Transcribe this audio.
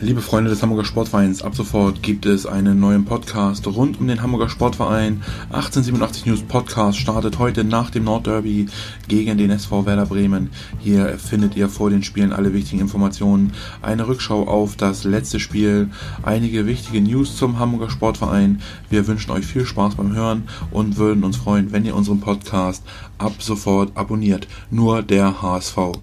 Liebe Freunde des Hamburger Sportvereins, ab sofort gibt es einen neuen Podcast rund um den Hamburger Sportverein. 1887 News Podcast startet heute nach dem Nordderby gegen den SV Werder Bremen. Hier findet ihr vor den Spielen alle wichtigen Informationen, eine Rückschau auf das letzte Spiel, einige wichtige News zum Hamburger Sportverein. Wir wünschen euch viel Spaß beim Hören und würden uns freuen, wenn ihr unseren Podcast ab sofort abonniert. Nur der HSV.